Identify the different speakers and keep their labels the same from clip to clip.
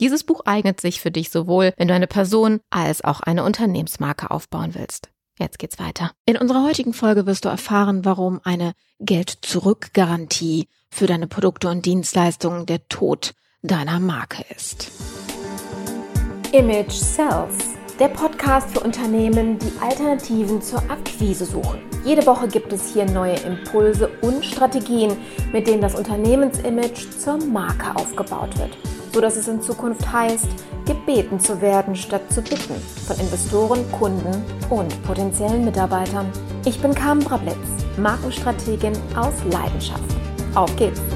Speaker 1: Dieses Buch eignet sich für dich sowohl, wenn du eine Person als auch eine Unternehmensmarke aufbauen willst. Jetzt geht's weiter. In unserer heutigen Folge wirst du erfahren, warum eine Geld-Zurück-Garantie für deine Produkte und Dienstleistungen der Tod deiner Marke ist.
Speaker 2: Image Sells der Podcast für Unternehmen, die Alternativen zur Akquise suchen. Jede Woche gibt es hier neue Impulse und Strategien, mit denen das Unternehmensimage zur Marke aufgebaut wird, sodass es in Zukunft heißt, gebeten zu werden statt zu bitten von Investoren, Kunden und potenziellen Mitarbeitern. Ich bin Carmen Brablitz, Markenstrategin aus Leidenschaft. Auf geht's!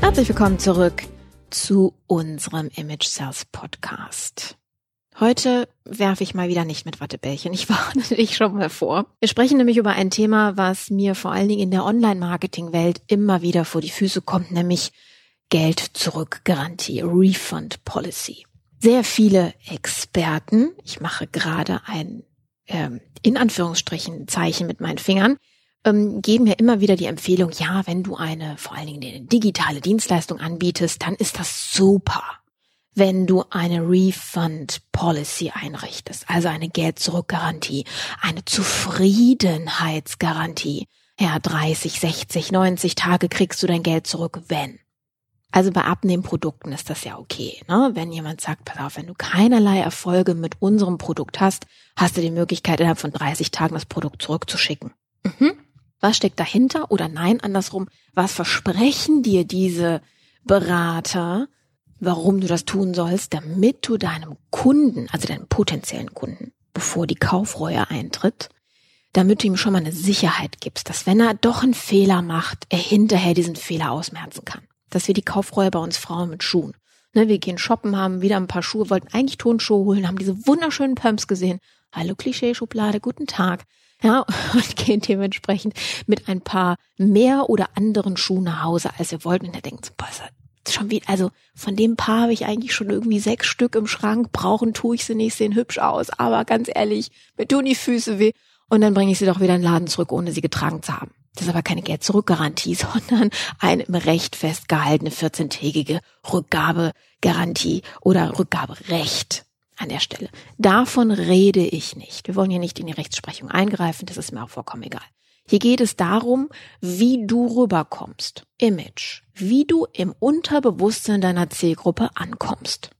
Speaker 1: Herzlich willkommen zurück zu unserem Image Sales Podcast. Heute werfe ich mal wieder nicht mit Wattebällchen. Ich warne dich schon mal vor. Wir sprechen nämlich über ein Thema, was mir vor allen Dingen in der Online-Marketing-Welt immer wieder vor die Füße kommt, nämlich Geld-Zurück-Garantie, Refund Policy. Sehr viele Experten, ich mache gerade ein ähm, in Anführungsstrichen Zeichen mit meinen Fingern, ähm, geben ja immer wieder die Empfehlung, ja, wenn du eine vor allen Dingen eine digitale Dienstleistung anbietest, dann ist das super. Wenn du eine Refund Policy einrichtest, also eine Geld-Zurück-Garantie, eine Zufriedenheitsgarantie, ja, 30, 60, 90 Tage kriegst du dein Geld zurück, wenn. Also bei Abnehmprodukten ist das ja okay. Ne? Wenn jemand sagt, pass auf, wenn du keinerlei Erfolge mit unserem Produkt hast, hast du die Möglichkeit, innerhalb von 30 Tagen das Produkt zurückzuschicken. Mhm. Was steckt dahinter? Oder nein, andersrum, was versprechen dir diese Berater, warum du das tun sollst, damit du deinem Kunden, also deinem potenziellen Kunden, bevor die Kaufreue eintritt, damit du ihm schon mal eine Sicherheit gibst, dass wenn er doch einen Fehler macht, er hinterher diesen Fehler ausmerzen kann. Dass wir die Kaufreue bei uns Frauen mit Schuhen. Ne, wir gehen shoppen, haben wieder ein paar Schuhe, wollten eigentlich Tonschuhe holen, haben diese wunderschönen Pumps gesehen. Hallo Klischee-Schublade, guten Tag ja, und gehen dementsprechend mit ein paar mehr oder anderen Schuhen nach Hause, als wir wollten. Und er denkt, boah, schon wie, also von dem Paar habe ich eigentlich schon irgendwie sechs Stück im Schrank, brauchen tue ich sie nicht, sehen hübsch aus, aber ganz ehrlich, mir tun die Füße weh und dann bringe ich sie doch wieder in den Laden zurück, ohne sie getragen zu haben. Das ist aber keine Geld-Zurück-Garantie, sondern eine im Recht festgehaltene 14-tägige Rückgabegarantie oder Rückgaberecht an der Stelle. Davon rede ich nicht. Wir wollen hier nicht in die Rechtsprechung eingreifen, das ist mir auch vollkommen egal. Hier geht es darum, wie du rüberkommst. Image. Wie du im Unterbewusstsein deiner Zielgruppe ankommst.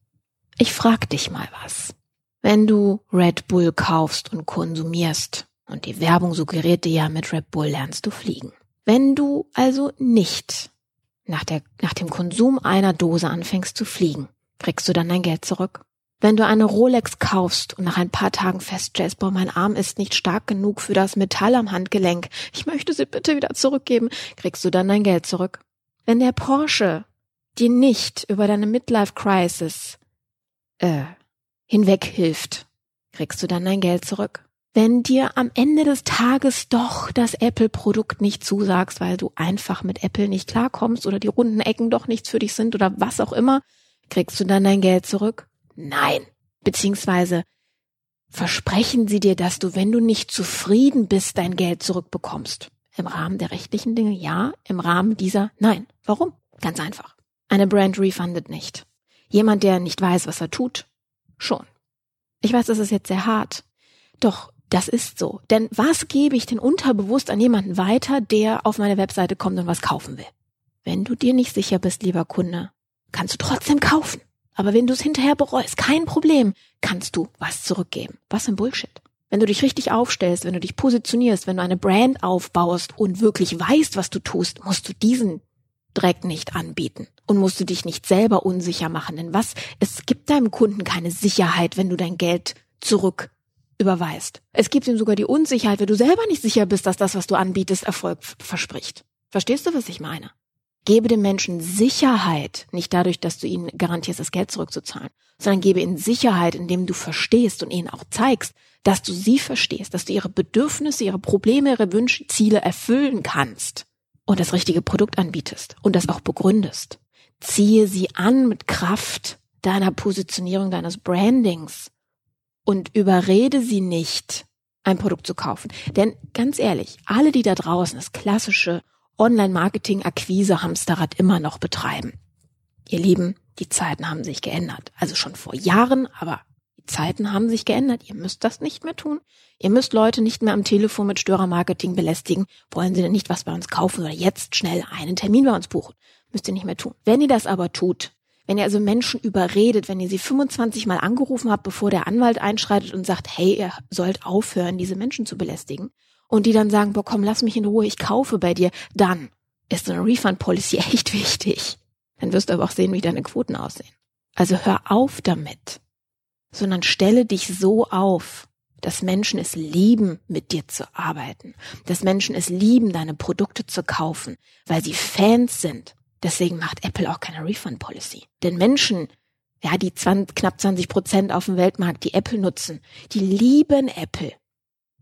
Speaker 1: Ich frag dich mal was. Wenn du Red Bull kaufst und konsumierst, und die Werbung suggeriert dir ja, mit Red Bull lernst du fliegen. Wenn du also nicht nach, der, nach dem Konsum einer Dose anfängst zu fliegen, kriegst du dann dein Geld zurück? Wenn du eine Rolex kaufst und nach ein paar Tagen feststellst, boah, mein Arm ist nicht stark genug für das Metall am Handgelenk, ich möchte sie bitte wieder zurückgeben, kriegst du dann dein Geld zurück. Wenn der Porsche dir nicht über deine Midlife Crisis äh, hinweg hilft, kriegst du dann dein Geld zurück. Wenn dir am Ende des Tages doch das Apple-Produkt nicht zusagst, weil du einfach mit Apple nicht klarkommst oder die runden Ecken doch nichts für dich sind oder was auch immer, kriegst du dann dein Geld zurück. Nein. Beziehungsweise versprechen sie dir, dass du, wenn du nicht zufrieden bist, dein Geld zurückbekommst. Im Rahmen der rechtlichen Dinge ja, im Rahmen dieser nein. Warum? Ganz einfach. Eine Brand refundet nicht. Jemand, der nicht weiß, was er tut, schon. Ich weiß, das ist jetzt sehr hart. Doch das ist so. Denn was gebe ich denn unterbewusst an jemanden weiter, der auf meine Webseite kommt und was kaufen will? Wenn du dir nicht sicher bist, lieber Kunde, kannst du trotzdem kaufen. Aber wenn du es hinterher bereust, kein Problem, kannst du was zurückgeben. Was ein Bullshit. Wenn du dich richtig aufstellst, wenn du dich positionierst, wenn du eine Brand aufbaust und wirklich weißt, was du tust, musst du diesen Dreck nicht anbieten und musst du dich nicht selber unsicher machen. Denn was? Es gibt deinem Kunden keine Sicherheit, wenn du dein Geld zurück überweist. Es gibt ihm sogar die Unsicherheit, wenn du selber nicht sicher bist, dass das, was du anbietest, Erfolg verspricht. Verstehst du, was ich meine? Gebe dem Menschen Sicherheit, nicht dadurch, dass du ihnen garantierst, das Geld zurückzuzahlen, sondern gebe ihnen Sicherheit, indem du verstehst und ihnen auch zeigst, dass du sie verstehst, dass du ihre Bedürfnisse, ihre Probleme, ihre Wünsche, Ziele erfüllen kannst und das richtige Produkt anbietest und das auch begründest. Ziehe sie an mit Kraft deiner Positionierung, deines Brandings und überrede sie nicht, ein Produkt zu kaufen. Denn ganz ehrlich, alle, die da draußen das klassische Online-Marketing-Akquise-Hamsterrad immer noch betreiben. Ihr Lieben, die Zeiten haben sich geändert. Also schon vor Jahren, aber die Zeiten haben sich geändert. Ihr müsst das nicht mehr tun. Ihr müsst Leute nicht mehr am Telefon mit Störermarketing belästigen. Wollen sie denn nicht was bei uns kaufen oder jetzt schnell einen Termin bei uns buchen? Müsst ihr nicht mehr tun. Wenn ihr das aber tut, wenn ihr also Menschen überredet, wenn ihr sie 25 Mal angerufen habt, bevor der Anwalt einschreitet und sagt, hey, ihr sollt aufhören, diese Menschen zu belästigen, und die dann sagen, boah, komm, lass mich in Ruhe, ich kaufe bei dir, dann ist so eine Refund-Policy echt wichtig. Dann wirst du aber auch sehen, wie deine Quoten aussehen. Also hör auf damit, sondern stelle dich so auf, dass Menschen es lieben, mit dir zu arbeiten, dass Menschen es lieben, deine Produkte zu kaufen, weil sie Fans sind. Deswegen macht Apple auch keine Refund-Policy. Denn Menschen, ja, die 20, knapp 20 Prozent auf dem Weltmarkt, die Apple nutzen, die lieben Apple.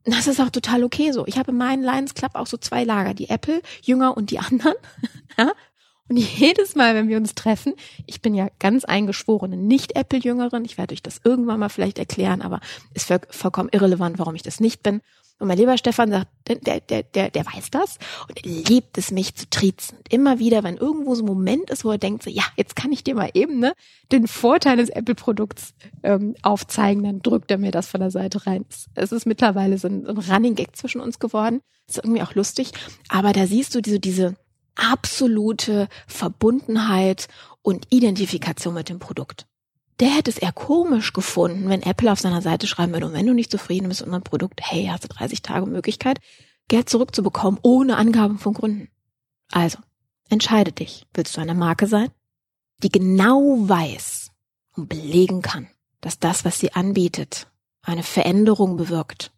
Speaker 1: Das ist auch total okay so. Ich habe in meinen Lions Club auch so zwei Lager, die Apple, Jünger und die anderen. Und jedes Mal, wenn wir uns treffen, ich bin ja ganz eingeschworene Nicht-Apple-Jüngerin, ich werde euch das irgendwann mal vielleicht erklären, aber ist vollkommen irrelevant, warum ich das nicht bin. Und mein lieber Stefan sagt, der, der, der, der weiß das und liebt es, mich zu triezen. Und immer wieder, wenn irgendwo so ein Moment ist, wo er denkt, so, ja, jetzt kann ich dir mal eben ne, den Vorteil des Apple-Produkts ähm, aufzeigen, dann drückt er mir das von der Seite rein. Es ist mittlerweile so ein, so ein Running Gag zwischen uns geworden. Ist irgendwie auch lustig. Aber da siehst du diese, diese absolute Verbundenheit und Identifikation mit dem Produkt der hätte es eher komisch gefunden, wenn Apple auf seiner Seite schreiben würde, und wenn du nicht zufrieden bist mit unserem Produkt, hey, hast du 30 Tage Möglichkeit, Geld zurückzubekommen, ohne Angaben von Gründen. Also, entscheide dich. Willst du eine Marke sein, die genau weiß und belegen kann, dass das, was sie anbietet, eine Veränderung bewirkt?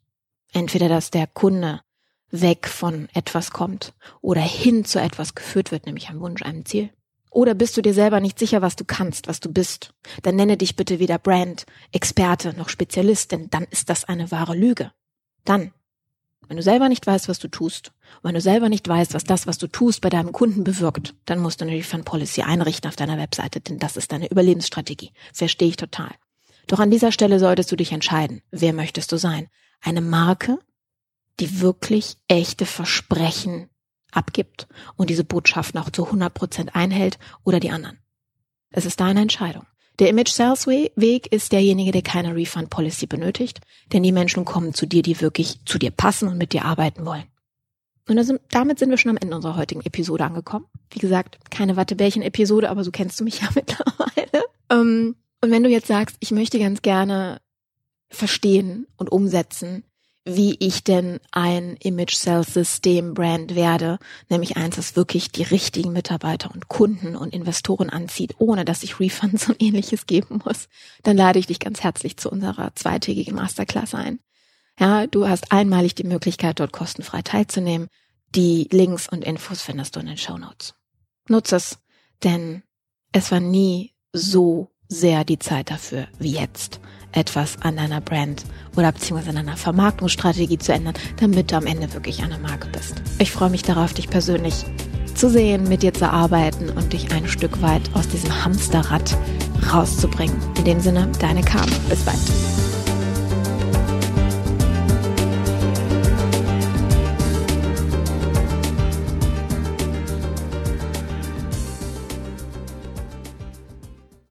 Speaker 1: Entweder, dass der Kunde weg von etwas kommt oder hin zu etwas geführt wird, nämlich einem Wunsch, einem Ziel. Oder bist du dir selber nicht sicher, was du kannst, was du bist? Dann nenne dich bitte weder Brand, Experte noch Spezialist, denn dann ist das eine wahre Lüge. Dann, wenn du selber nicht weißt, was du tust, wenn du selber nicht weißt, was das, was du tust, bei deinem Kunden bewirkt, dann musst du eine Refund Policy einrichten auf deiner Webseite, denn das ist deine Überlebensstrategie. Verstehe ich total. Doch an dieser Stelle solltest du dich entscheiden. Wer möchtest du sein? Eine Marke, die wirklich echte Versprechen abgibt und diese Botschaften auch zu 100 Prozent einhält oder die anderen. Es ist deine Entscheidung. Der Image Sales Weg ist derjenige, der keine Refund Policy benötigt, denn die Menschen kommen zu dir, die wirklich zu dir passen und mit dir arbeiten wollen. Und damit sind wir schon am Ende unserer heutigen Episode angekommen. Wie gesagt, keine Wattebärchen-Episode, aber so kennst du mich ja mittlerweile. Ähm, und wenn du jetzt sagst, ich möchte ganz gerne verstehen und umsetzen, wie ich denn ein Image Sales System Brand werde, nämlich eins, das wirklich die richtigen Mitarbeiter und Kunden und Investoren anzieht, ohne dass ich Refunds und ähnliches geben muss, dann lade ich dich ganz herzlich zu unserer zweitägigen Masterclass ein. Ja, du hast einmalig die Möglichkeit, dort kostenfrei teilzunehmen. Die Links und Infos findest du in den Show Notes. Nutze es, denn es war nie so sehr die Zeit dafür wie jetzt etwas an deiner Brand oder beziehungsweise an deiner Vermarktungsstrategie zu ändern, damit du am Ende wirklich eine Marke bist. Ich freue mich darauf, dich persönlich zu sehen, mit dir zu arbeiten und dich ein Stück weit aus diesem Hamsterrad rauszubringen. In dem Sinne, deine Carmen. Bis bald.